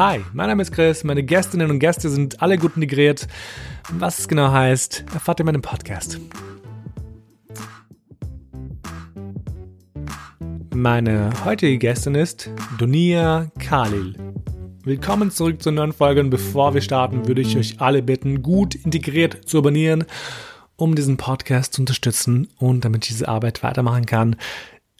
Hi, mein Name ist Chris, meine Gästinnen und Gäste sind alle gut integriert. Was es genau heißt, erfahrt ihr in meinem Podcast. Meine heutige Gästin ist Dunia Khalil. Willkommen zurück zur neuen Folge und bevor wir starten, würde ich euch alle bitten, gut integriert zu abonnieren, um diesen Podcast zu unterstützen und damit ich diese Arbeit weitermachen kann.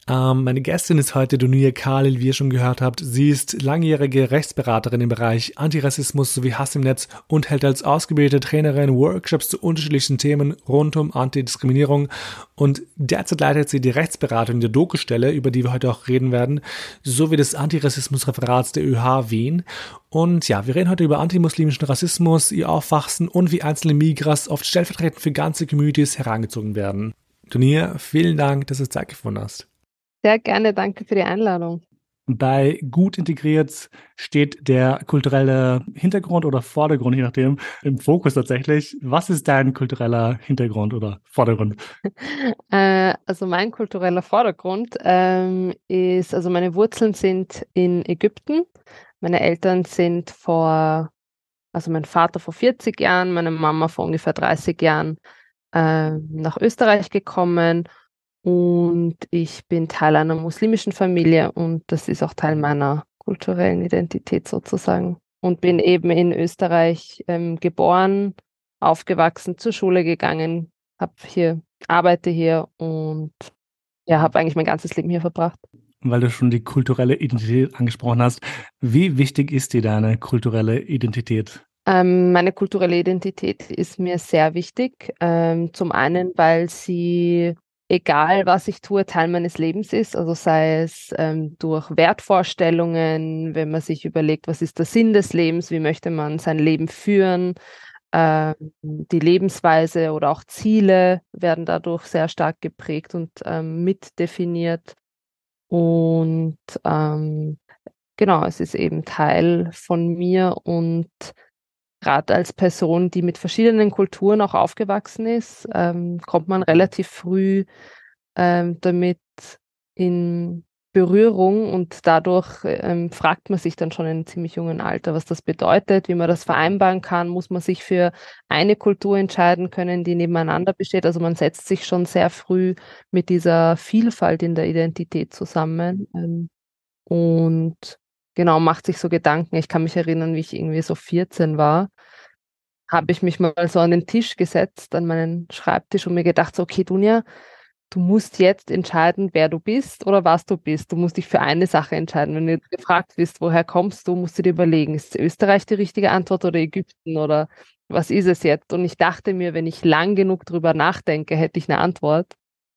Ähm, meine Gästin ist heute Dunia Khalil, wie ihr schon gehört habt. Sie ist langjährige Rechtsberaterin im Bereich Antirassismus sowie Hass im Netz und hält als ausgebildete Trainerin Workshops zu unterschiedlichen Themen rund um Antidiskriminierung. Und derzeit leitet sie die Rechtsberatung der Doku-Stelle, über die wir heute auch reden werden, sowie des Antirassismusreferats der ÖH Wien. Und ja, wir reden heute über antimuslimischen Rassismus, ihr Aufwachsen und wie einzelne Migras oft stellvertretend für ganze Communities herangezogen werden. Dunia, vielen Dank, dass du Zeit gefunden hast. Sehr gerne, danke für die Einladung. Bei gut integriert steht der kulturelle Hintergrund oder Vordergrund, je nachdem, im Fokus tatsächlich. Was ist dein kultureller Hintergrund oder Vordergrund? äh, also mein kultureller Vordergrund ähm, ist, also meine Wurzeln sind in Ägypten. Meine Eltern sind vor, also mein Vater vor 40 Jahren, meine Mama vor ungefähr 30 Jahren äh, nach Österreich gekommen und ich bin Teil einer muslimischen Familie und das ist auch Teil meiner kulturellen Identität sozusagen. Und bin eben in Österreich ähm, geboren, aufgewachsen, zur Schule gegangen, habe hier, arbeite hier und ja, habe eigentlich mein ganzes Leben hier verbracht. Weil du schon die kulturelle Identität angesprochen hast, wie wichtig ist dir deine kulturelle Identität? Ähm, meine kulturelle Identität ist mir sehr wichtig. Ähm, zum einen, weil sie egal was ich tue, Teil meines Lebens ist. Also sei es ähm, durch Wertvorstellungen, wenn man sich überlegt, was ist der Sinn des Lebens, wie möchte man sein Leben führen. Ähm, die Lebensweise oder auch Ziele werden dadurch sehr stark geprägt und ähm, mitdefiniert. Und ähm, genau, es ist eben Teil von mir und gerade als Person, die mit verschiedenen Kulturen auch aufgewachsen ist, ähm, kommt man relativ früh ähm, damit in Berührung und dadurch ähm, fragt man sich dann schon in einem ziemlich jungen Alter, was das bedeutet, wie man das vereinbaren kann. Muss man sich für eine Kultur entscheiden können, die nebeneinander besteht? Also man setzt sich schon sehr früh mit dieser Vielfalt in der Identität zusammen. Ähm, und genau, macht sich so Gedanken. Ich kann mich erinnern, wie ich irgendwie so 14 war, habe ich mich mal so an den Tisch gesetzt, an meinen Schreibtisch und mir gedacht, so, okay, Dunja, du musst jetzt entscheiden, wer du bist oder was du bist. Du musst dich für eine Sache entscheiden. Wenn du gefragt bist, woher kommst du, musst du dir überlegen, ist Österreich die richtige Antwort oder Ägypten oder was ist es jetzt? Und ich dachte mir, wenn ich lang genug drüber nachdenke, hätte ich eine Antwort.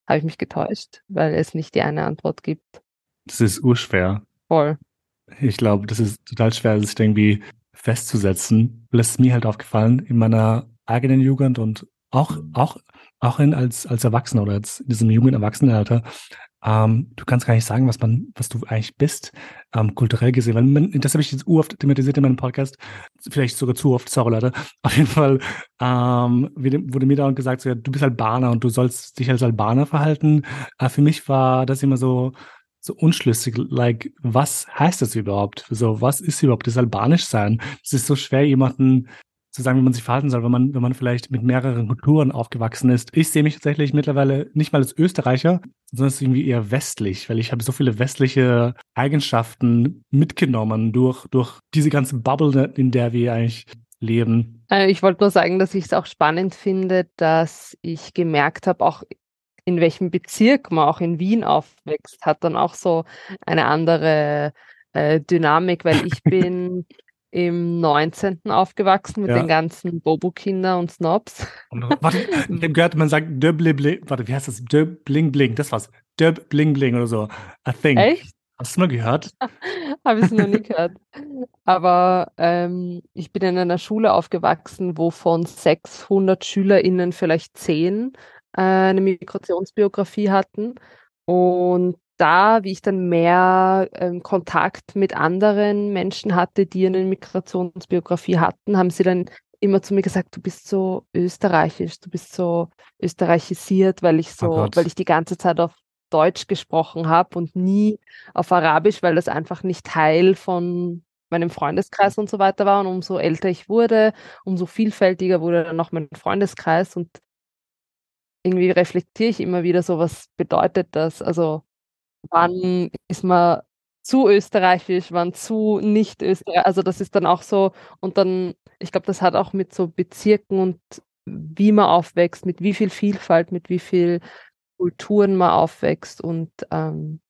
Habe ich mich getäuscht, weil es nicht die eine Antwort gibt. Das ist urschwer. Voll. Ich glaube, das ist total schwer, sich irgendwie festzusetzen. Das ist mir halt aufgefallen in meiner eigenen Jugend und auch, auch, auch in, als, als Erwachsener oder jetzt in diesem jungen Erwachsenenalter. Ähm, du kannst gar nicht sagen, was man, was du eigentlich bist, ähm, kulturell gesehen. Weil man, das habe ich jetzt oft thematisiert in meinem Podcast, vielleicht sogar zu oft, sorry Leute. Auf jeden Fall ähm, wurde mir da gesagt, so, ja, du bist Albaner und du sollst dich als Albaner verhalten. Äh, für mich war das immer so, so unschlüssig, like, was heißt das überhaupt? So, was ist überhaupt das Albanisch sein? Es ist so schwer, jemanden zu sagen, wie man sich verhalten soll, wenn man, wenn man vielleicht mit mehreren Kulturen aufgewachsen ist. Ich sehe mich tatsächlich mittlerweile nicht mal als Österreicher, sondern irgendwie eher westlich, weil ich habe so viele westliche Eigenschaften mitgenommen durch, durch diese ganze Bubble, in der wir eigentlich leben. Äh, ich wollte nur sagen, dass ich es auch spannend finde, dass ich gemerkt habe, auch in welchem Bezirk man auch in Wien aufwächst, hat dann auch so eine andere äh, Dynamik, weil ich bin im 19. aufgewachsen mit ja. den ganzen Bobo-Kinder und Snobs. Und, warte, ich habe gehört, man sagt Döbling, warte, wie heißt das? Döbling Bling, das war's. Döbling Bling oder so. I think. Echt? Hast du mal gehört? Habe ich noch nie gehört. Aber ähm, ich bin in einer Schule aufgewachsen, wo von 600 SchülerInnen vielleicht 10 äh, eine Migrationsbiografie hatten. Und da, wie ich dann mehr ähm, Kontakt mit anderen Menschen hatte, die eine Migrationsbiografie hatten, haben sie dann immer zu mir gesagt, du bist so österreichisch, du bist so österreichisiert, weil ich so, oh weil ich die ganze Zeit auf Deutsch gesprochen habe und nie auf Arabisch, weil das einfach nicht Teil von meinem Freundeskreis und so weiter war. Und umso älter ich wurde, umso vielfältiger wurde dann noch mein Freundeskreis. Und irgendwie reflektiere ich immer wieder so, was bedeutet das? Also wann ist man zu österreichisch, wann zu nicht österreichisch? Also das ist dann auch so, und dann, ich glaube, das hat auch mit so Bezirken und wie man aufwächst, mit wie viel Vielfalt, mit wie viel Kulturen man aufwächst und ähm,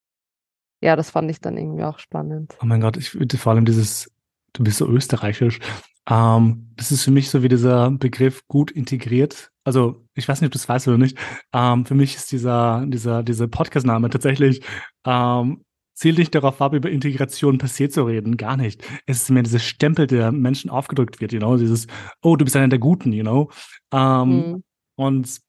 ja, das fand ich dann irgendwie auch spannend. Oh mein Gott, ich würde vor allem dieses, du bist so österreichisch. Ähm, das ist für mich so wie dieser Begriff gut integriert. Also ich weiß nicht, ob du es weißt oder nicht. Ähm, für mich ist dieser dieser dieser Podcast-Name tatsächlich ähm, zielt nicht darauf ab, über Integration per se zu reden, gar nicht. Es ist mehr dieses Stempel, der Menschen aufgedrückt wird, you know, dieses, oh, du bist einer der Guten, you know. Ähm, mhm. Und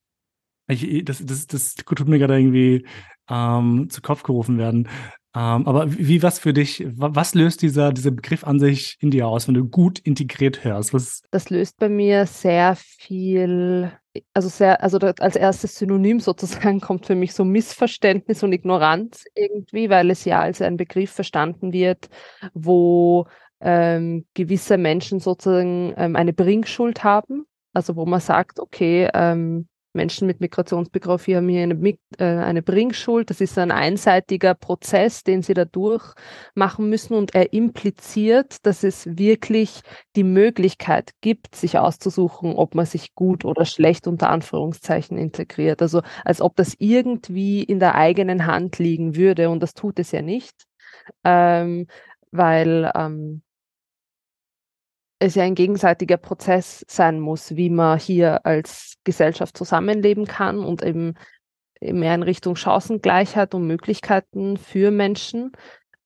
ich, das, das, das tut mir gerade irgendwie ähm, zu Kopf gerufen werden. Ähm, aber wie was für dich, was löst dieser, dieser Begriff an sich in dir aus, wenn du gut integriert hörst? Was das löst bei mir sehr viel, also sehr, also als erstes Synonym sozusagen kommt für mich so Missverständnis und Ignoranz irgendwie, weil es ja als ein Begriff verstanden wird, wo ähm, gewisse Menschen sozusagen ähm, eine Bringschuld haben. Also wo man sagt, okay, ähm, Menschen mit Migrationsbiografie haben hier eine, äh, eine Bringschuld. Das ist ein einseitiger Prozess, den sie da durchmachen müssen und er impliziert, dass es wirklich die Möglichkeit gibt, sich auszusuchen, ob man sich gut oder schlecht unter Anführungszeichen integriert. Also als ob das irgendwie in der eigenen Hand liegen würde und das tut es ja nicht, ähm, weil ähm, es ja ein gegenseitiger Prozess sein muss, wie man hier als Gesellschaft zusammenleben kann und eben mehr in Richtung Chancengleichheit und Möglichkeiten für Menschen.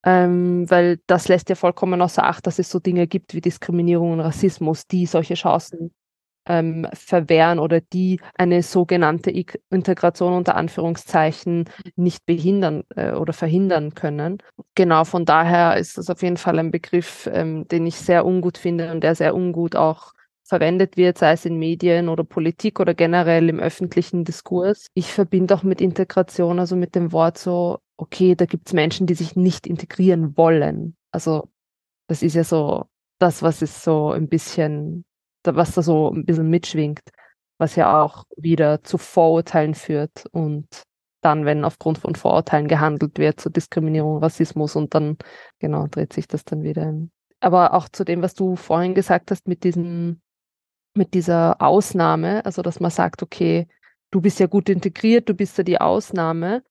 Ähm, weil das lässt ja vollkommen außer Acht, dass es so Dinge gibt wie Diskriminierung und Rassismus, die solche Chancen ähm, verwehren oder die eine sogenannte I Integration unter Anführungszeichen nicht behindern äh, oder verhindern können. Genau, von daher ist das auf jeden Fall ein Begriff, ähm, den ich sehr ungut finde und der sehr ungut auch verwendet wird, sei es in Medien oder Politik oder generell im öffentlichen Diskurs. Ich verbinde auch mit Integration, also mit dem Wort so, okay, da gibt es Menschen, die sich nicht integrieren wollen. Also das ist ja so das, was es so ein bisschen was da so ein bisschen mitschwingt, was ja auch wieder zu Vorurteilen führt und dann, wenn aufgrund von Vorurteilen gehandelt wird, zu Diskriminierung, Rassismus und dann, genau, dreht sich das dann wieder. Aber auch zu dem, was du vorhin gesagt hast, mit diesem, mit dieser Ausnahme, also dass man sagt, okay, du bist ja gut integriert, du bist ja die Ausnahme.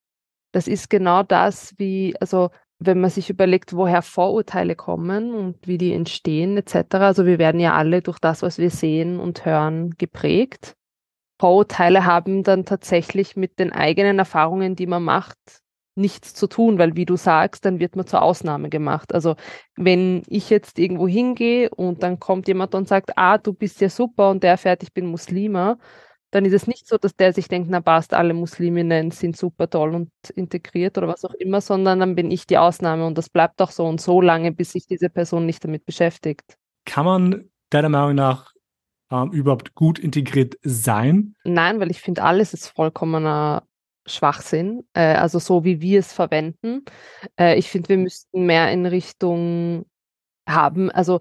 Das ist genau das, wie, also wenn man sich überlegt, woher Vorurteile kommen und wie die entstehen etc. Also wir werden ja alle durch das, was wir sehen und hören, geprägt. Vorurteile haben dann tatsächlich mit den eigenen Erfahrungen, die man macht, nichts zu tun, weil wie du sagst, dann wird man zur Ausnahme gemacht. Also wenn ich jetzt irgendwo hingehe und dann kommt jemand und sagt, ah, du bist ja super und der erfährt, ich bin Muslima, dann ist es nicht so, dass der sich denkt, na passt, alle Musliminnen sind super toll und integriert oder was auch immer, sondern dann bin ich die Ausnahme und das bleibt auch so und so lange, bis sich diese Person nicht damit beschäftigt. Kann man deiner Meinung nach ähm, überhaupt gut integriert sein? Nein, weil ich finde, alles ist vollkommener Schwachsinn, äh, also so wie wir es verwenden. Äh, ich finde, wir müssten mehr in Richtung haben, also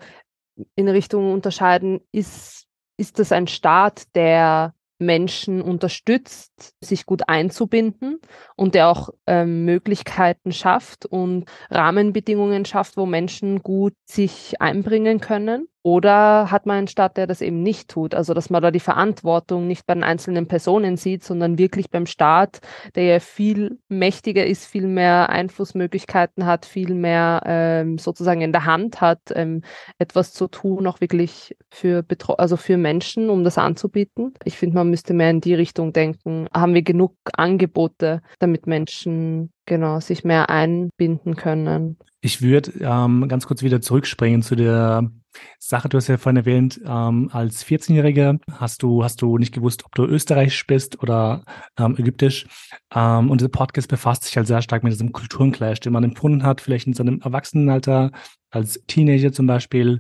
in Richtung unterscheiden, ist, ist das ein Staat, der Menschen unterstützt, sich gut einzubinden und der auch ähm, Möglichkeiten schafft und Rahmenbedingungen schafft, wo Menschen gut sich einbringen können. Oder hat man einen Staat, der das eben nicht tut? Also, dass man da die Verantwortung nicht bei den einzelnen Personen sieht, sondern wirklich beim Staat, der ja viel mächtiger ist, viel mehr Einflussmöglichkeiten hat, viel mehr ähm, sozusagen in der Hand hat, ähm, etwas zu tun, auch wirklich für, Betro also für Menschen, um das anzubieten. Ich finde, man müsste mehr in die Richtung denken. Haben wir genug Angebote, damit Menschen genau sich mehr einbinden können? Ich würde ähm, ganz kurz wieder zurückspringen zu der Sache, du hast ja vorhin erwähnt, ähm, als 14-Jähriger hast du, hast du nicht gewusst, ob du österreichisch bist oder ähm, ägyptisch. Ähm, und dieser Podcast befasst sich halt sehr stark mit diesem Kulturenclash, den man empfunden hat, vielleicht in seinem Erwachsenenalter, als Teenager zum Beispiel.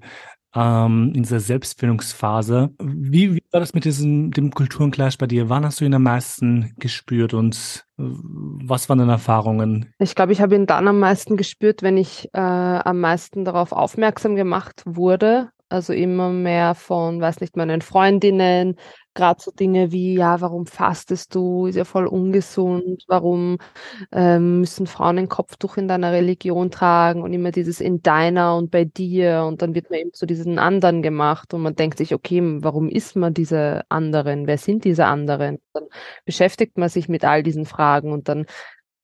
Ähm, in dieser Selbstfindungsphase. Wie, wie, war das mit diesem dem Kulturenclash bei dir? Wann hast du ihn am meisten gespürt und äh, was waren deine Erfahrungen? Ich glaube, ich habe ihn dann am meisten gespürt, wenn ich äh, am meisten darauf aufmerksam gemacht wurde. Also immer mehr von, weiß nicht, meinen Freundinnen, gerade so Dinge wie, ja, warum fastest du, ist ja voll ungesund, warum ähm, müssen Frauen ein Kopftuch in deiner Religion tragen und immer dieses in deiner und bei dir? Und dann wird man eben zu diesen anderen gemacht und man denkt sich, okay, warum ist man diese anderen, wer sind diese anderen? Dann beschäftigt man sich mit all diesen Fragen und dann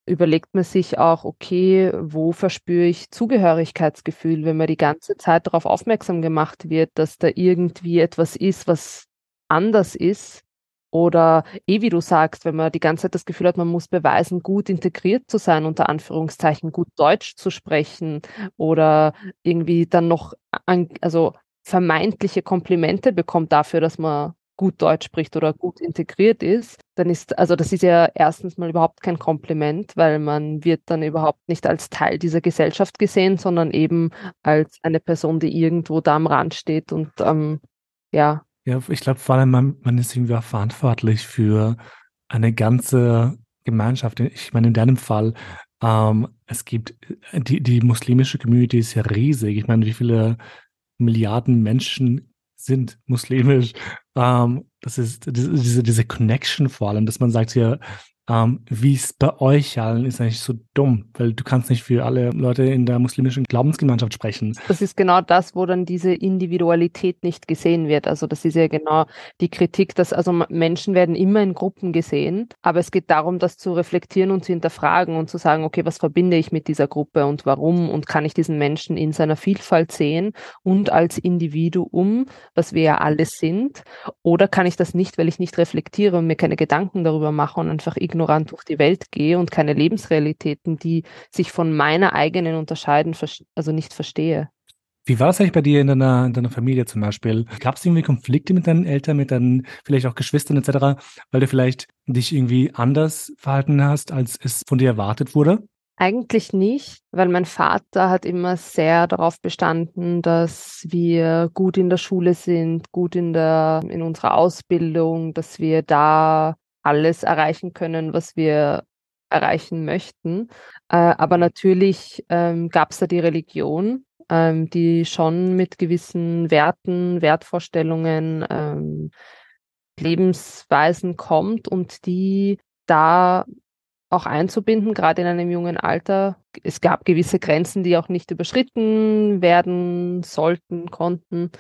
überlegt man sich auch, okay, wo verspüre ich Zugehörigkeitsgefühl, wenn man die ganze Zeit darauf aufmerksam gemacht wird, dass da irgendwie etwas ist, was anders ist. Oder eh wie du sagst, wenn man die ganze Zeit das Gefühl hat, man muss beweisen, gut integriert zu sein, unter Anführungszeichen, gut Deutsch zu sprechen oder irgendwie dann noch an, also vermeintliche Komplimente bekommt dafür, dass man gut Deutsch spricht oder gut integriert ist, dann ist, also das ist ja erstens mal überhaupt kein Kompliment, weil man wird dann überhaupt nicht als Teil dieser Gesellschaft gesehen, sondern eben als eine Person, die irgendwo da am Rand steht und ähm, ja, ja, ich glaube vor allem, man, man ist irgendwie auch verantwortlich für eine ganze Gemeinschaft. Ich meine, in deinem Fall, ähm, es gibt, äh, die, die muslimische Community ist ja riesig. Ich meine, wie viele Milliarden Menschen sind muslimisch? Ähm, das ist diese, diese Connection vor allem, dass man sagt hier, ähm, wie es bei euch allen ist eigentlich so dumm, weil du kannst nicht für alle Leute in der muslimischen Glaubensgemeinschaft sprechen. Das ist genau das, wo dann diese Individualität nicht gesehen wird. Also das ist ja genau die Kritik, dass also Menschen werden immer in Gruppen gesehen, aber es geht darum, das zu reflektieren und zu hinterfragen und zu sagen, okay, was verbinde ich mit dieser Gruppe und warum und kann ich diesen Menschen in seiner Vielfalt sehen und als Individuum, was wir ja alle sind, oder kann ich das nicht, weil ich nicht reflektiere und mir keine Gedanken darüber mache und einfach ignorant durch die Welt gehe und keine Lebensrealitäten, die sich von meiner eigenen unterscheiden, also nicht verstehe. Wie war es eigentlich bei dir in deiner, in deiner Familie zum Beispiel? Gab es irgendwie Konflikte mit deinen Eltern, mit deinen vielleicht auch Geschwistern etc., weil du vielleicht dich irgendwie anders verhalten hast, als es von dir erwartet wurde? Eigentlich nicht, weil mein Vater hat immer sehr darauf bestanden, dass wir gut in der Schule sind, gut in der in unserer Ausbildung, dass wir da alles erreichen können, was wir erreichen möchten. Äh, aber natürlich ähm, gab es da die Religion, ähm, die schon mit gewissen Werten, Wertvorstellungen, ähm, Lebensweisen kommt und die da auch einzubinden, gerade in einem jungen Alter. Es gab gewisse Grenzen, die auch nicht überschritten werden sollten, konnten.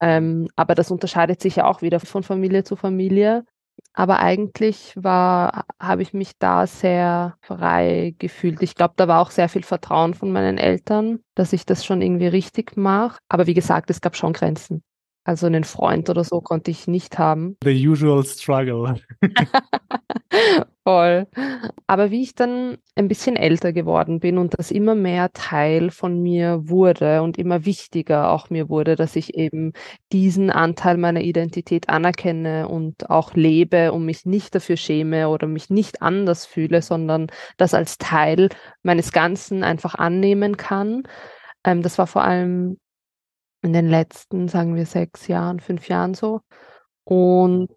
Ähm, aber das unterscheidet sich ja auch wieder von Familie zu Familie. Aber eigentlich war, habe ich mich da sehr frei gefühlt. Ich glaube, da war auch sehr viel Vertrauen von meinen Eltern, dass ich das schon irgendwie richtig mache. Aber wie gesagt, es gab schon Grenzen. Also einen Freund oder so konnte ich nicht haben. The usual struggle. Voll. Aber wie ich dann ein bisschen älter geworden bin und das immer mehr Teil von mir wurde und immer wichtiger auch mir wurde, dass ich eben diesen Anteil meiner Identität anerkenne und auch lebe und mich nicht dafür schäme oder mich nicht anders fühle, sondern das als Teil meines Ganzen einfach annehmen kann. Ähm, das war vor allem in den letzten, sagen wir, sechs Jahren, fünf Jahren so. Und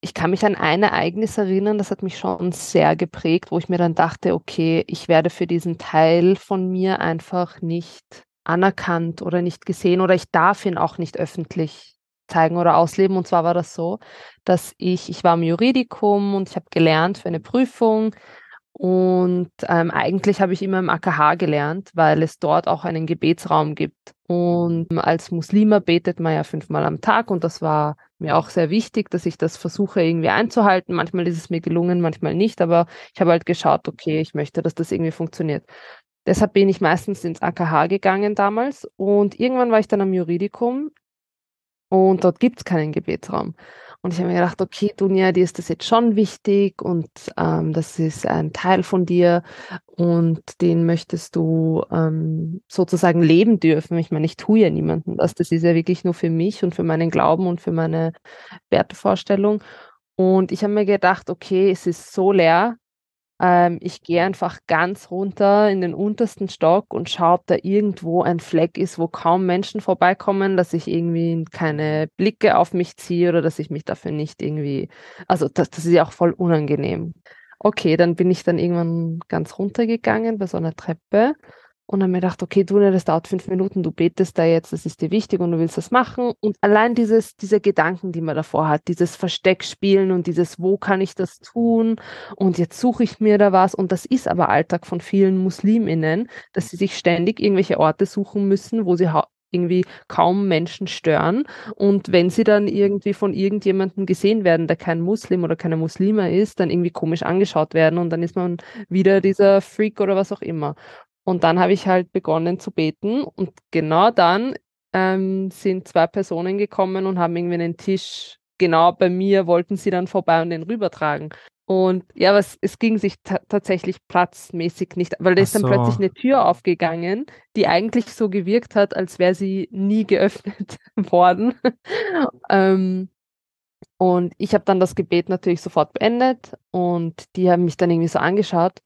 ich kann mich an ein Ereignis erinnern, das hat mich schon sehr geprägt, wo ich mir dann dachte, okay, ich werde für diesen Teil von mir einfach nicht anerkannt oder nicht gesehen oder ich darf ihn auch nicht öffentlich zeigen oder ausleben. Und zwar war das so, dass ich, ich war im Juridikum und ich habe gelernt für eine Prüfung und ähm, eigentlich habe ich immer im AKH gelernt, weil es dort auch einen Gebetsraum gibt. Und als Muslima betet man ja fünfmal am Tag und das war mir auch sehr wichtig, dass ich das versuche irgendwie einzuhalten. Manchmal ist es mir gelungen, manchmal nicht, aber ich habe halt geschaut, okay, ich möchte, dass das irgendwie funktioniert. Deshalb bin ich meistens ins AKH gegangen damals und irgendwann war ich dann am Juridikum und dort gibt es keinen Gebetsraum. Und ich habe mir gedacht, okay, Dunja, dir ist das jetzt schon wichtig und ähm, das ist ein Teil von dir und den möchtest du ähm, sozusagen leben dürfen. Ich meine, ich tue ja niemandem das. Das ist ja wirklich nur für mich und für meinen Glauben und für meine Wertevorstellung. Und ich habe mir gedacht, okay, es ist so leer Ähm, ich gehe einfach ganz runter in den untersten Stock und schaue, ob da irgendwo ein Fleck ist, wo kaum Menschen vorbeikommen, dass ich irgendwie keine Blicke auf mich ziehe oder dass ich mich dafür nicht irgendwie, also das, das ist ja auch voll unangenehm. Okay, dann bin ich dann irgendwann ganz runtergegangen bei so einer Treppe und dann mir gedacht, okay, du, das dauert fünf Minuten, du betest da jetzt, das ist dir wichtig und du willst das machen. Und allein dieses, diese Gedanken, die man davor hat, dieses Versteckspielen und dieses, wo kann ich das tun? Und jetzt suche ich mir da was. Und das ist aber Alltag von vielen Musliminnen, dass sie sich ständig irgendwelche Orte suchen müssen, wo sie irgendwie kaum Menschen stören. Und wenn sie dann irgendwie von irgendjemandem gesehen werden, der kein Muslim oder keine Muslima ist, dann irgendwie komisch angeschaut werden und dann ist man wieder dieser Freak oder was auch immer. Und dann habe ich halt begonnen zu beten und genau dann ähm, sind zwei Personen gekommen und haben irgendwie einen Tisch genau bei mir, wollten sie dann vorbei und den rübertragen. Und ja, was, es ging sich tatsächlich platzmäßig nicht, weil da ist dann plötzlich eine Tür aufgegangen, die eigentlich so gewirkt hat, als wäre sie nie geöffnet worden. ähm, und ich habe dann das Gebet natürlich sofort beendet und die haben mich dann irgendwie so angeschaut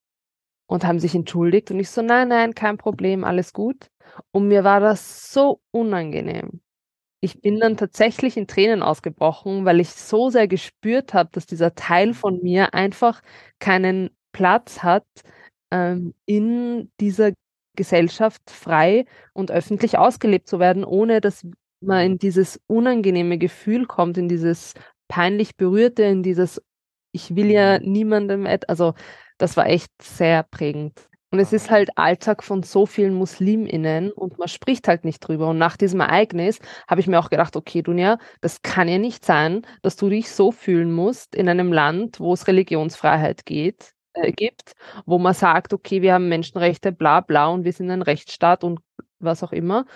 und haben sich entschuldigt. Und ich so, nein, nein, kein Problem, alles gut. Und mir war das so unangenehm. Ich bin dann tatsächlich in Tränen ausgebrochen, weil ich so sehr gespürt habe, dass dieser Teil von mir einfach keinen Platz hat, ähm, in dieser Gesellschaft frei und öffentlich ausgelebt zu werden, ohne dass man in dieses unangenehme Gefühl kommt, in dieses peinlich berührte, in dieses ich will ja mhm. niemandem, also das war echt sehr prägend. Und es ist halt Alltag von so vielen MuslimInnen und man spricht halt nicht drüber. Und nach diesem Ereignis habe ich mir auch gedacht, okay, Dunja, das kann ja nicht sein, dass du dich so fühlen musst in einem Land, wo es Religionsfreiheit geht, äh, gibt, wo man sagt, okay, wir haben Menschenrechte, bla bla und wir sind ein Rechtsstaat und was auch immer.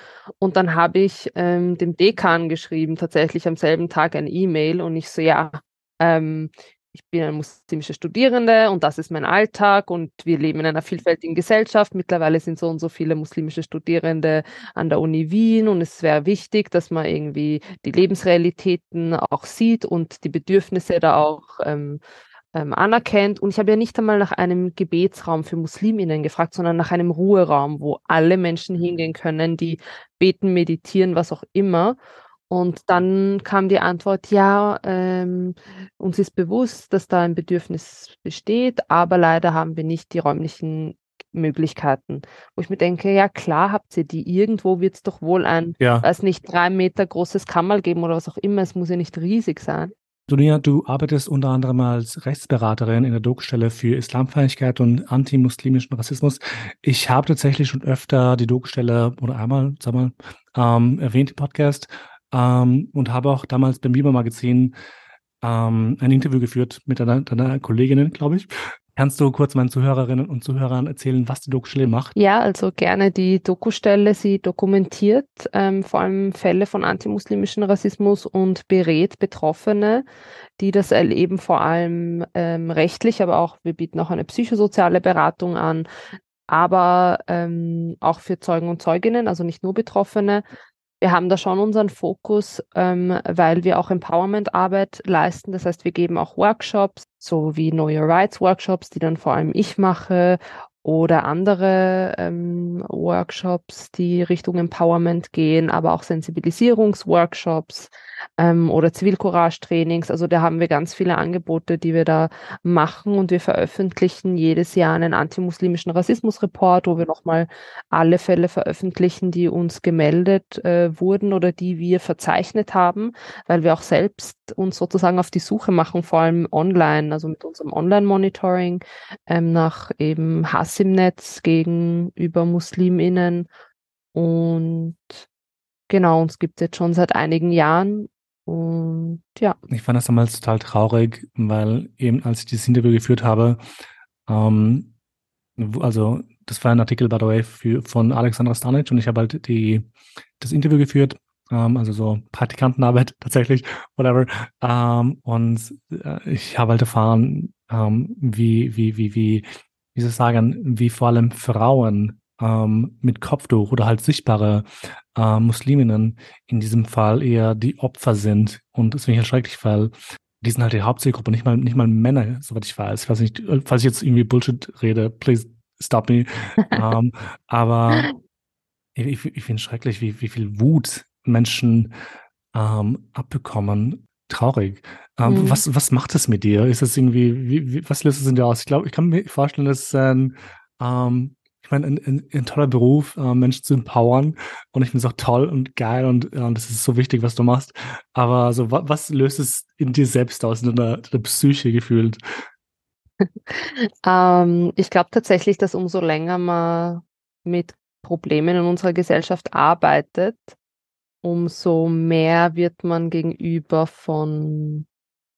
Und dann habe ich ähm, dem Dekan geschrieben, tatsächlich am selben Tag ein E-Mail und ich so, ja, ähm, ich bin eine muslimische Studierende und das ist mein Alltag und wir leben in einer vielfältigen Gesellschaft. Mittlerweile sind so und so viele muslimische Studierende an der Uni Wien und es wäre wichtig, dass man irgendwie die Lebensrealitäten auch sieht und die Bedürfnisse da auch ähm, ähm, anerkennt. Und ich habe ja nicht einmal nach einem Gebetsraum für Musliminnen gefragt, sondern nach einem Ruheraum, wo alle Menschen hingehen können, die beten, meditieren, was auch immer. Und dann kam die Antwort, ja, ähm, uns ist bewusst, dass da ein Bedürfnis besteht, aber leider haben wir nicht die räumlichen Möglichkeiten. Wo ich mir denke, ja klar habt ihr die. Irgendwo wird es doch wohl ein, ja. weiß nicht, drei Meter großes Kammerl geben oder was auch immer. Es muss ja nicht riesig sein. Dunia, du arbeitest unter anderem als Rechtsberaterin in der Doku-Stelle für Islamfeindlichkeit und antimuslimischen Rassismus. Ich habe tatsächlich schon öfter die Doku-Stelle oder einmal, sag mal, ähm, erwähnt im Podcast ähm, und habe auch damals beim Biber Magazin ähm, ein Interview geführt mit deiner, deiner Kollegin, glaube ich. Kannst du kurz meinen Zuhörerinnen und Zuhörern erzählen, was die Dokustelle macht? Ja, also gerne die Dokustelle. Sie dokumentiert ähm, vor allem Fälle von antimuslimischen Rassismus und berät Betroffene, die das erleben, vor allem ähm, rechtlich, aber auch wir bieten auch eine psychosoziale Beratung an, aber ähm, auch für Zeugen und Zeuginnen, also nicht nur Betroffene, wir haben da schon unseren Fokus, ähm, weil wir auch Empowerment-Arbeit leisten. Das heißt, wir geben auch Workshops, so wie Know Your Rights Workshops, die dann vor allem ich mache oder andere ähm, Workshops, die Richtung Empowerment gehen, aber auch Sensibilisierungsworkshops ähm, oder Zivilcourage-Trainings. Also da haben wir ganz viele Angebote, die wir da machen und wir veröffentlichen jedes Jahr einen antimuslimischen Rassismus-Report, wo wir nochmal alle Fälle veröffentlichen, die uns gemeldet äh, wurden oder die wir verzeichnet haben, weil wir auch selbst uns sozusagen auf die Suche machen, vor allem online, also mit unserem Online-Monitoring ähm, nach eben Hass im Netz gegenüber MuslimInnen und Genau, uns gibt es jetzt schon seit einigen Jahren. Und ja. Ich fand das damals total traurig, weil eben als ich dieses Interview geführt habe, ähm, also das war ein Artikel, by the way, für, von Alexandra Stanic und ich habe halt die, das Interview geführt, ähm, also so Praktikantenarbeit tatsächlich, whatever. Ähm, und äh, ich habe halt erfahren, ähm, wie, wie, wie, wie, wie soll ich sagen, wie vor allem Frauen ähm, mit Kopftuch oder halt sichtbare äh, Musliminnen in diesem Fall eher die Opfer sind. Und das finde ich halt schrecklich, weil die sind halt die Hauptzielgruppe, nicht mal, nicht mal Männer, soweit ich weiß. Ich weiß nicht, falls ich jetzt irgendwie Bullshit rede, please stop me. um, ähm, aber ich, ich finde es schrecklich, wie, wie viel Wut Menschen ähm, abbekommen. Traurig. Ähm, mhm. was, was macht es mit dir? Ist es irgendwie, wie, wie, was löst es in dir aus? Ich glaube, ich kann mir vorstellen, dass ähm, ähm, ich meine, ein, ein, ein, toller Beruf, äh, Menschen zu empowern. Und ich finde es auch toll und geil und, äh, das ist so wichtig, was du machst. Aber so, was, was löst es in dir selbst aus, in deiner, deiner Psyche gefühlt? ähm, ich glaube tatsächlich, dass umso länger man mit Problemen in unserer Gesellschaft arbeitet, umso mehr wird man gegenüber von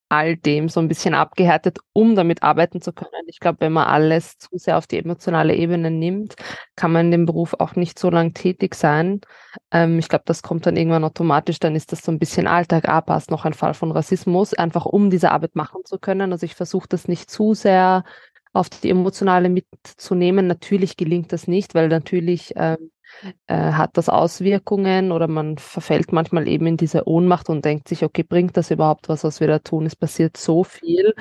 all dem so ein bisschen abgehärtet, um damit arbeiten zu können. Ich glaube, wenn man alles zu sehr auf die emotionale Ebene nimmt, kann man in dem Beruf auch nicht so lang tätig sein. Ähm, ich glaube, das kommt dann irgendwann automatisch, dann ist das so ein bisschen Alltag, ah, passt noch ein Fall von Rassismus, einfach um diese Arbeit machen zu können. Also ich versuche das nicht zu sehr auf die emotionale mitzunehmen. Natürlich gelingt das nicht, weil natürlich ähm, äh, hat das Auswirkungen oder man verfällt manchmal eben in diese Ohnmacht und denkt sich, okay, bringt das überhaupt was, was wir da tun? Es passiert so viel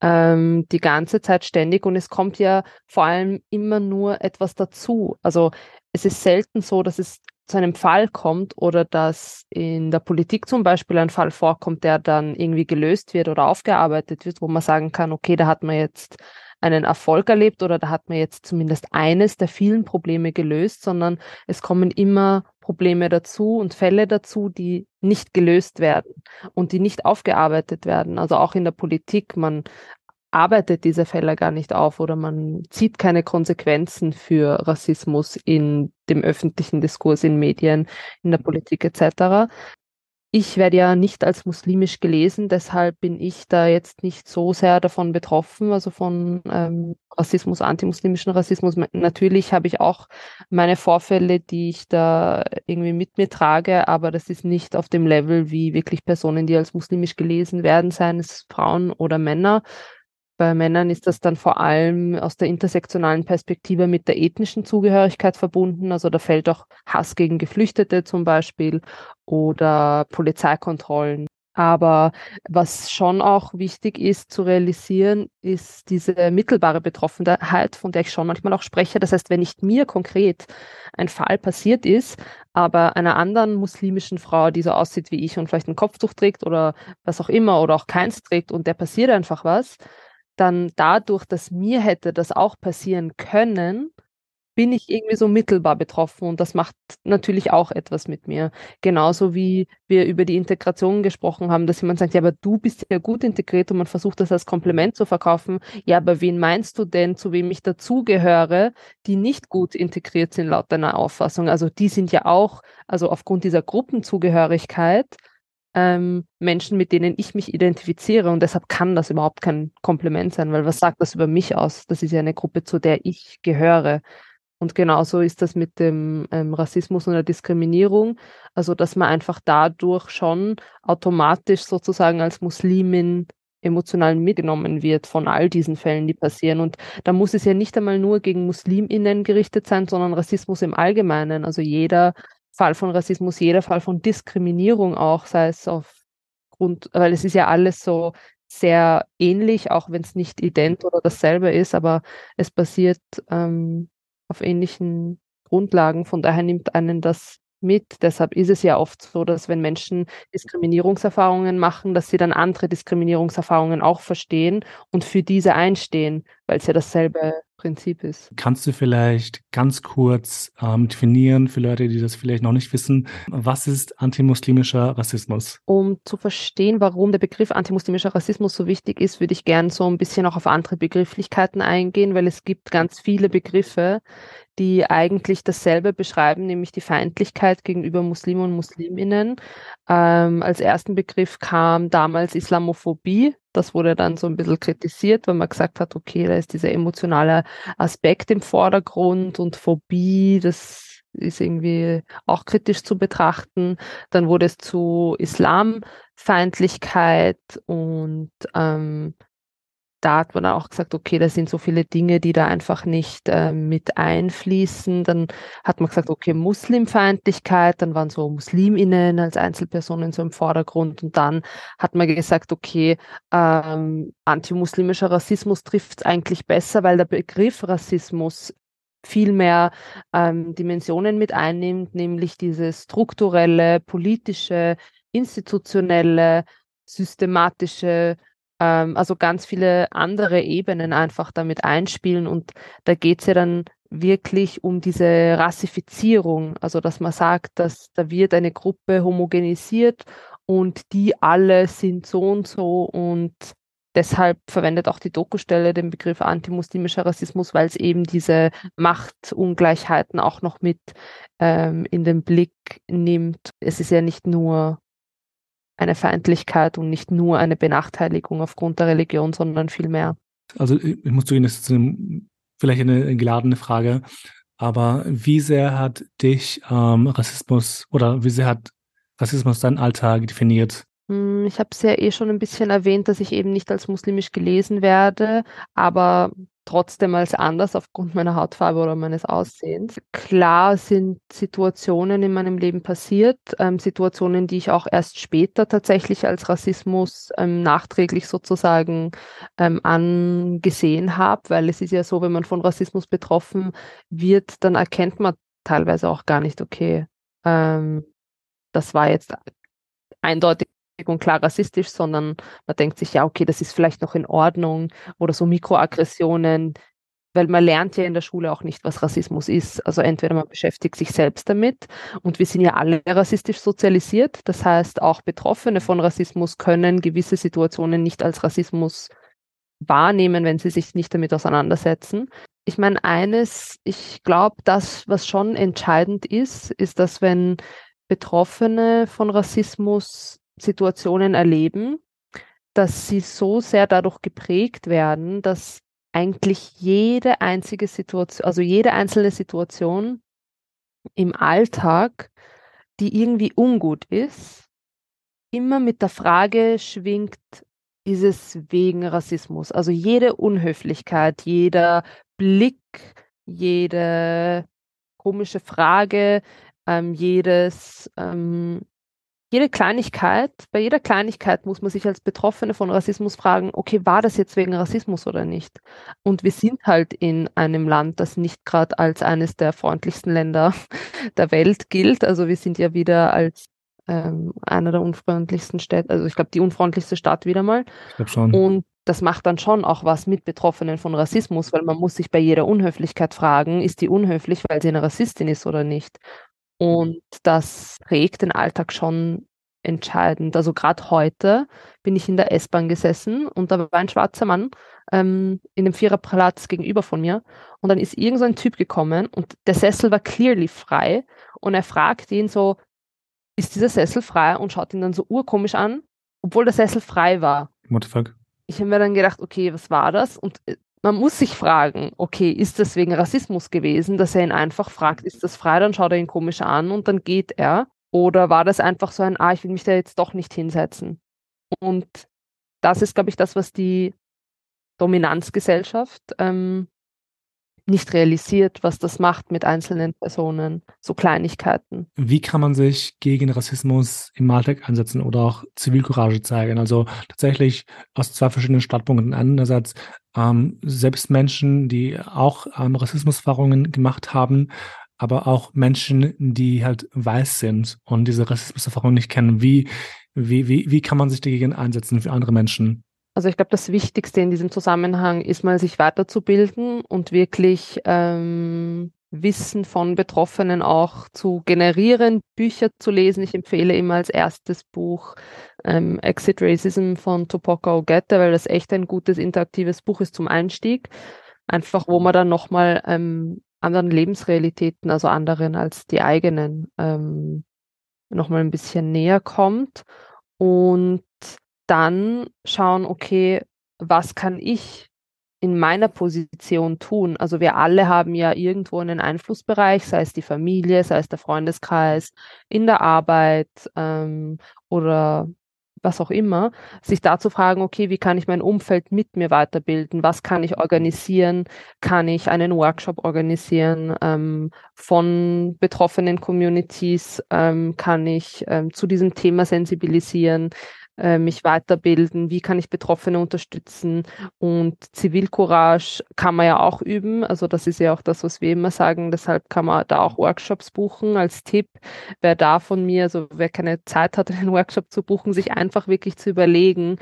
ähm, die ganze Zeit ständig und es kommt ja vor allem immer nur etwas dazu. Also es ist selten so, dass es zu einem Fall kommt oder dass in der Politik zum Beispiel ein Fall vorkommt, der dann irgendwie gelöst wird oder aufgearbeitet wird, wo man sagen kann, okay, da hat man jetzt einen Erfolg erlebt oder da hat man jetzt zumindest eines der vielen Probleme gelöst, sondern es kommen immer Probleme dazu und Fälle dazu, die nicht gelöst werden und die nicht aufgearbeitet werden. Also auch in der Politik, man arbeitet diese Fälle gar nicht auf oder man zieht keine Konsequenzen für Rassismus in dem öffentlichen Diskurs, in Medien, in der Politik etc ich werde ja nicht als muslimisch gelesen, deshalb bin ich da jetzt nicht so sehr davon betroffen, also von ähm, Rassismus, antimuslimischen Rassismus. Natürlich habe ich auch meine Vorfälle, die ich da irgendwie mit mir trage, aber das ist nicht auf dem Level wie wirklich Personen, die als muslimisch gelesen werden, seien es Frauen oder Männer. Bei Männern ist das dann vor allem aus der intersektionalen Perspektive mit der ethnischen Zugehörigkeit verbunden. Also da fällt auch Hass gegen Geflüchtete zum Beispiel oder Polizeikontrollen. Aber was schon auch wichtig ist zu realisieren, ist diese mittelbare Betroffenheit, von der ich schon manchmal auch spreche. Das heißt, wenn nicht mir konkret ein Fall passiert ist, aber einer anderen muslimischen Frau, die so aussieht wie ich und vielleicht ein Kopftuch trägt oder was auch immer oder auch keins trägt und der passiert einfach was, dann dadurch, dass mir hätte das auch passieren können, bin ich irgendwie so mittelbar betroffen und das macht natürlich auch etwas mit mir. Genauso wie wir über die Integration gesprochen haben, dass jemand sagt, ja, aber du bist ja gut integriert und man versucht das als Kompliment zu verkaufen. Ja, aber wen meinst du denn, zu wem ich dazugehöre, die nicht gut integriert sind laut deiner Auffassung? Also die sind ja auch, also aufgrund dieser Gruppenzugehörigkeit, ähm, Menschen, mit denen ich mich identifiziere. Und deshalb kann das überhaupt kein Kompliment sein, weil was sagt das über mich aus? Das ist ja eine Gruppe, zu der ich gehöre. Und genauso ist das mit dem ähm, Rassismus und der Diskriminierung. Also, dass man einfach dadurch schon automatisch sozusagen als Muslimin emotional mitgenommen wird von all diesen Fällen, die passieren. Und da muss es ja nicht einmal nur gegen Musliminnen gerichtet sein, sondern Rassismus im Allgemeinen. Also jeder Fall von Rassismus, jeder Fall von Diskriminierung auch, sei es aufgrund, weil es ist ja alles so sehr ähnlich, auch wenn es nicht ident oder dasselbe ist, aber es basiert ähm, auf ähnlichen Grundlagen. Von daher nimmt einen das mit. Deshalb ist es ja oft so, dass wenn Menschen Diskriminierungserfahrungen machen, dass sie dann andere Diskriminierungserfahrungen auch verstehen und für diese einstehen, weil es ja dasselbe Prinzip ist. Kannst du vielleicht ganz kurz ähm, definieren für Leute, die das vielleicht noch nicht wissen, was ist antimuslimischer Rassismus? Um zu verstehen, warum der Begriff antimuslimischer Rassismus so wichtig ist, würde ich gerne so ein bisschen auch auf andere Begrifflichkeiten eingehen, weil es gibt ganz viele Begriffe, die eigentlich dasselbe beschreiben, nämlich die Feindlichkeit gegenüber Muslimen und Musliminnen. Ähm, als ersten Begriff kam damals Islamophobie. Das wurde dann so ein bisschen kritisiert, weil man gesagt hat, okay, da ist dieser emotionale Aspekt im Vordergrund und Phobie, das ist irgendwie auch kritisch zu betrachten. Dann wurde es zu Islamfeindlichkeit und ähm, da hat man auch gesagt, okay, da sind so viele Dinge, die da einfach nicht äh, mit einfließen. Dann hat man gesagt, okay, Muslimfeindlichkeit, dann waren so Musliminnen als Einzelpersonen so im Vordergrund und dann hat man gesagt, okay, ähm, antimuslimischer Rassismus trifft es eigentlich besser, weil der Begriff Rassismus viel mehr ähm, Dimensionen mit einnimmt, nämlich diese strukturelle, politische, institutionelle, systematische ähm, also ganz viele andere Ebenen einfach damit einspielen. Und da geht es ja dann wirklich um diese Rassifizierung, also dass man sagt, dass da wird eine Gruppe homogenisiert und die alle sind so und so und deshalb verwendet auch die Dokustelle den Begriff antimuslimischer Rassismus, weil es eben diese Machtungleichheiten auch noch mit ähm, in den Blick nimmt. Es ist ja nicht nur eine Feindlichkeit und nicht nur eine Benachteiligung aufgrund der Religion, sondern viel mehr. Also ich muss zugeben, das ist eine, vielleicht eine geladene Frage, aber wie sehr hat dich ähm, Rassismus oder wie sehr hat Rassismus deinen Alltag definiert? Hm, ich habe es ja eh schon ein bisschen erwähnt, dass ich eben nicht als muslimisch gelesen werde, aber trotzdem als anders aufgrund meiner Hautfarbe oder meines Aussehens. Klar sind Situationen in meinem Leben passiert, ähm, Situationen, die ich auch erst später tatsächlich als Rassismus ähm, nachträglich sozusagen ähm, angesehen habe, weil es ist ja so, wenn man von Rassismus betroffen wird, dann erkennt man teilweise auch gar nicht, okay, ähm, das war jetzt eindeutig und klar rassistisch, sondern man denkt sich, ja, okay, das ist vielleicht noch in Ordnung oder so Mikroaggressionen, weil man lernt ja in der Schule auch nicht, was Rassismus ist. Also entweder man beschäftigt sich selbst damit und wir sind ja alle rassistisch sozialisiert. Das heißt, auch Betroffene von Rassismus können gewisse Situationen nicht als Rassismus wahrnehmen, wenn sie sich nicht damit auseinandersetzen. Ich meine, eines, ich glaube, das, was schon entscheidend ist, ist, dass wenn Betroffene von Rassismus Situationen erleben, dass sie so sehr dadurch geprägt werden, dass eigentlich jede einzige Situation, also jede einzelne Situation im Alltag, die irgendwie ungut ist, immer mit der Frage schwingt, ist es wegen Rassismus? Also jede Unhöflichkeit, jeder Blick, jede komische Frage, ähm, jedes ähm, jede Kleinigkeit, bei jeder Kleinigkeit muss man sich als Betroffene von Rassismus fragen, okay, war das jetzt wegen Rassismus oder nicht? Und wir sind halt in einem Land, das nicht gerade als eines der freundlichsten Länder der Welt gilt. Also wir sind ja wieder als ähm, einer der unfreundlichsten Städte, also ich glaube die unfreundlichste Stadt wieder mal. Ich glaube schon. Und das macht dann schon auch was mit Betroffenen von Rassismus, weil man muss sich bei jeder Unhöflichkeit fragen, ist die unhöflich, weil sie eine Rassistin ist oder nicht? Und das prägt den Alltag schon entscheidend. Also gerade heute bin ich in der S-Bahn gesessen und da war ein schwarzer Mann ähm, in dem Viererplatz gegenüber von mir und dann ist irgend so ein Typ gekommen und der Sessel war clearly frei und er fragt ihn so, ist dieser Sessel frei und schaut ihn dann so urkomisch an, obwohl der Sessel frei war. What the fuck? Ich habe mir dann gedacht, okay, was war das? Und äh, man muss sich fragen, okay, ist das wegen Rassismus gewesen, dass er ihn einfach fragt, ist das frei, dann schaut er ihn komisch an und dann geht er. Oder war das einfach so ein, ah, ich will mich da jetzt doch nicht hinsetzen? Und das ist, glaube ich, das, was die Dominanzgesellschaft ähm, nicht realisiert, was das macht mit einzelnen Personen, so Kleinigkeiten. Wie kann man sich gegen Rassismus im Alltag einsetzen oder auch Zivilcourage zeigen? Also tatsächlich aus zwei verschiedenen Standpunkten. Einerseits ähm, selbst Menschen, die auch ähm, Rassismuserfahrungen gemacht haben, aber auch Menschen, die halt weiß sind und diese Rassismuserfahrung nicht kennen. Wie, wie, wie, wie kann man sich dagegen einsetzen für andere Menschen? Also ich glaube, das Wichtigste in diesem Zusammenhang ist mal, sich weiterzubilden und wirklich ähm, Wissen von Betroffenen auch zu generieren, Bücher zu lesen. Ich empfehle immer als erstes Buch ähm, Exit Racism von Tupoka Ogette, weil das echt ein gutes interaktives Buch ist zum Einstieg. Einfach, wo man dann nochmal ähm, anderen Lebensrealitäten, also anderen als die eigenen, ähm, nochmal ein bisschen näher kommt. Und dann schauen, okay, was kann ich in meiner Position tun? Also wir alle haben ja irgendwo einen Einflussbereich, sei es die Familie, sei es der Freundeskreis, in der Arbeit ähm, oder was auch immer, sich da zu fragen, okay, wie kann ich mein Umfeld mit mir weiterbilden? Was kann ich organisieren? Kann ich einen Workshop organisieren ähm, von betroffenen Communities? Ähm, kann ich ähm, zu diesem Thema sensibilisieren? Äh, mich weiterbilden, wie kann ich Betroffene unterstützen? Und Zivilcourage kann man ja auch üben, also das ist ja auch das, was wir immer sagen, deshalb kann man da auch Workshops buchen als Tipp, wer da von mir, also wer keine Zeit hat, einen Workshop zu buchen, sich einfach wirklich zu überlegen,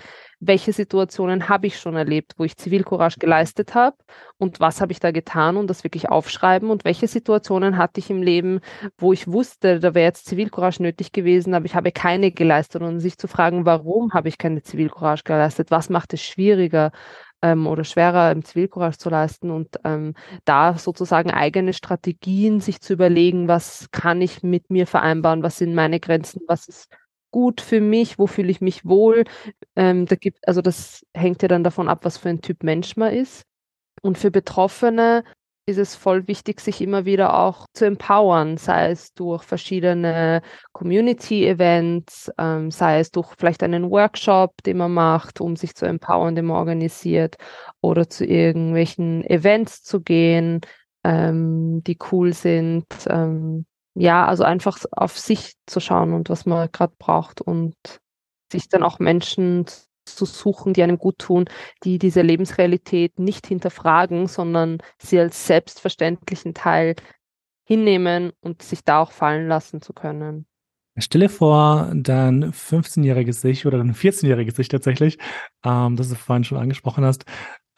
welche Situationen habe ich schon erlebt, wo ich Zivilcourage geleistet habe und was habe ich da getan und das wirklich aufschreiben und welche Situationen hatte ich im Leben, wo ich wusste, da wäre jetzt Zivilcourage nötig gewesen, aber ich habe keine geleistet. Und sich zu fragen, warum habe ich keine Zivilcourage geleistet, was macht es schwieriger ähm, oder schwerer, im Zivilcourage zu leisten? Und ähm, da sozusagen eigene Strategien sich zu überlegen, was kann ich mit mir vereinbaren, was sind meine Grenzen, was ist gut für mich, wo fühle ich mich wohl. Ähm, da gibt, also das hängt ja dann davon ab, was für ein Typ Mensch man ist. Und für Betroffene ist es voll wichtig, sich immer wieder auch zu empowern, sei es durch verschiedene Community-Events, ähm, sei es durch vielleicht einen Workshop, den man macht, um sich zu empowern, den man organisiert, oder zu irgendwelchen Events zu gehen, ähm, die cool sind. Ähm, ja, also einfach auf sich zu schauen und was man gerade braucht und sich dann auch Menschen zu suchen, die einem gut tun, die diese Lebensrealität nicht hinterfragen, sondern sie als selbstverständlichen Teil hinnehmen und sich da auch fallen lassen zu können. Stelle vor, dein 15-jähriges Ich oder dein 14-jähriges Ich tatsächlich, ähm, das du vorhin schon angesprochen hast,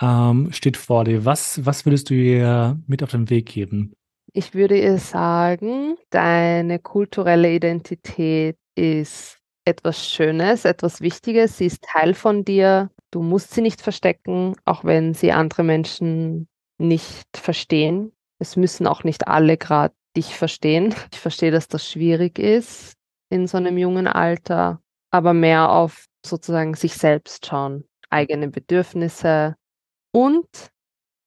ähm, steht vor dir. Was, was würdest du ihr mit auf den Weg geben? Ich würde ihr sagen, deine kulturelle Identität ist etwas Schönes, etwas Wichtiges. Sie ist Teil von dir. Du musst sie nicht verstecken, auch wenn sie andere Menschen nicht verstehen. Es müssen auch nicht alle gerade dich verstehen. Ich verstehe, dass das schwierig ist in so einem jungen Alter, aber mehr auf sozusagen sich selbst schauen, eigene Bedürfnisse und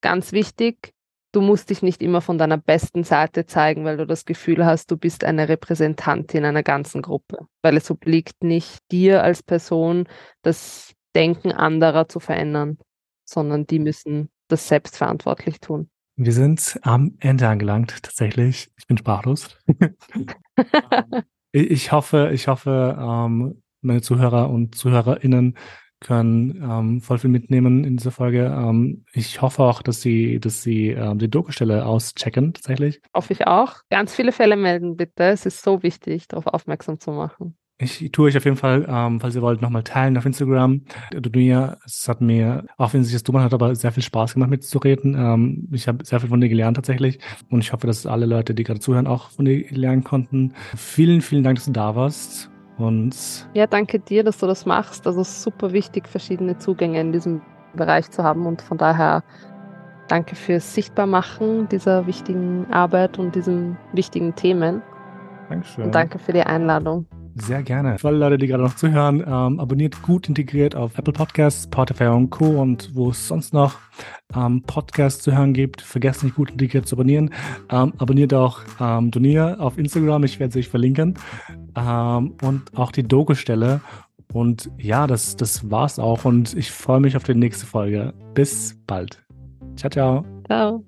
ganz wichtig, du musst dich nicht immer von deiner besten Seite zeigen, weil du das Gefühl hast, du bist eine Repräsentantin einer ganzen Gruppe. Weil es obliegt nicht dir als Person, das Denken anderer zu verändern, sondern die müssen das selbstverantwortlich tun. Wir sind am Ende angelangt, tatsächlich. Ich bin sprachlos. ich hoffe, ich hoffe, ähm, meine Zuhörer und ZuhörerInnen können ähm, voll viel mitnehmen in dieser Folge. Ähm, ich hoffe auch, dass Sie, dass Sie ähm, die Doku-Stelle auschecken, tatsächlich. Hoffe ich auch. Ganz viele Fälle melden, bitte. Es ist so wichtig, darauf aufmerksam zu machen. Ich tue euch auf jeden Fall, ähm, falls ihr wollt, nochmal teilen auf Instagram. Dunia, es hat mir, auch wenn sich das dumm hat, aber sehr viel Spaß gemacht mitzureden. Ähm, ich habe sehr viel von dir gelernt tatsächlich und ich hoffe, dass alle Leute, die gerade zuhören, auch von dir lernen konnten. Vielen, vielen Dank, dass du da warst und ja, danke dir, dass du das machst. Also super wichtig, verschiedene Zugänge in diesem Bereich zu haben. Und von daher danke fürs Sichtbarmachen dieser wichtigen Arbeit und diesen wichtigen Themen. Dankeschön. Und danke für die Einladung. Sehr gerne. Für alle Leute, die gerade noch zuhören, ähm, abonniert gut integriert auf Apple Podcasts, Spotify und Co. und wo es sonst noch ähm, Podcasts zu hören gibt. Vergesst nicht gut integriert zu abonnieren. Ähm, abonniert auch ähm, Donia auf Instagram, ich werde sie euch verlinken. Ähm, und auch die Doku-Stelle. Und ja, das, das war's auch und ich freue mich auf die nächste Folge. Bis bald. Ciao, ciao. Ciao.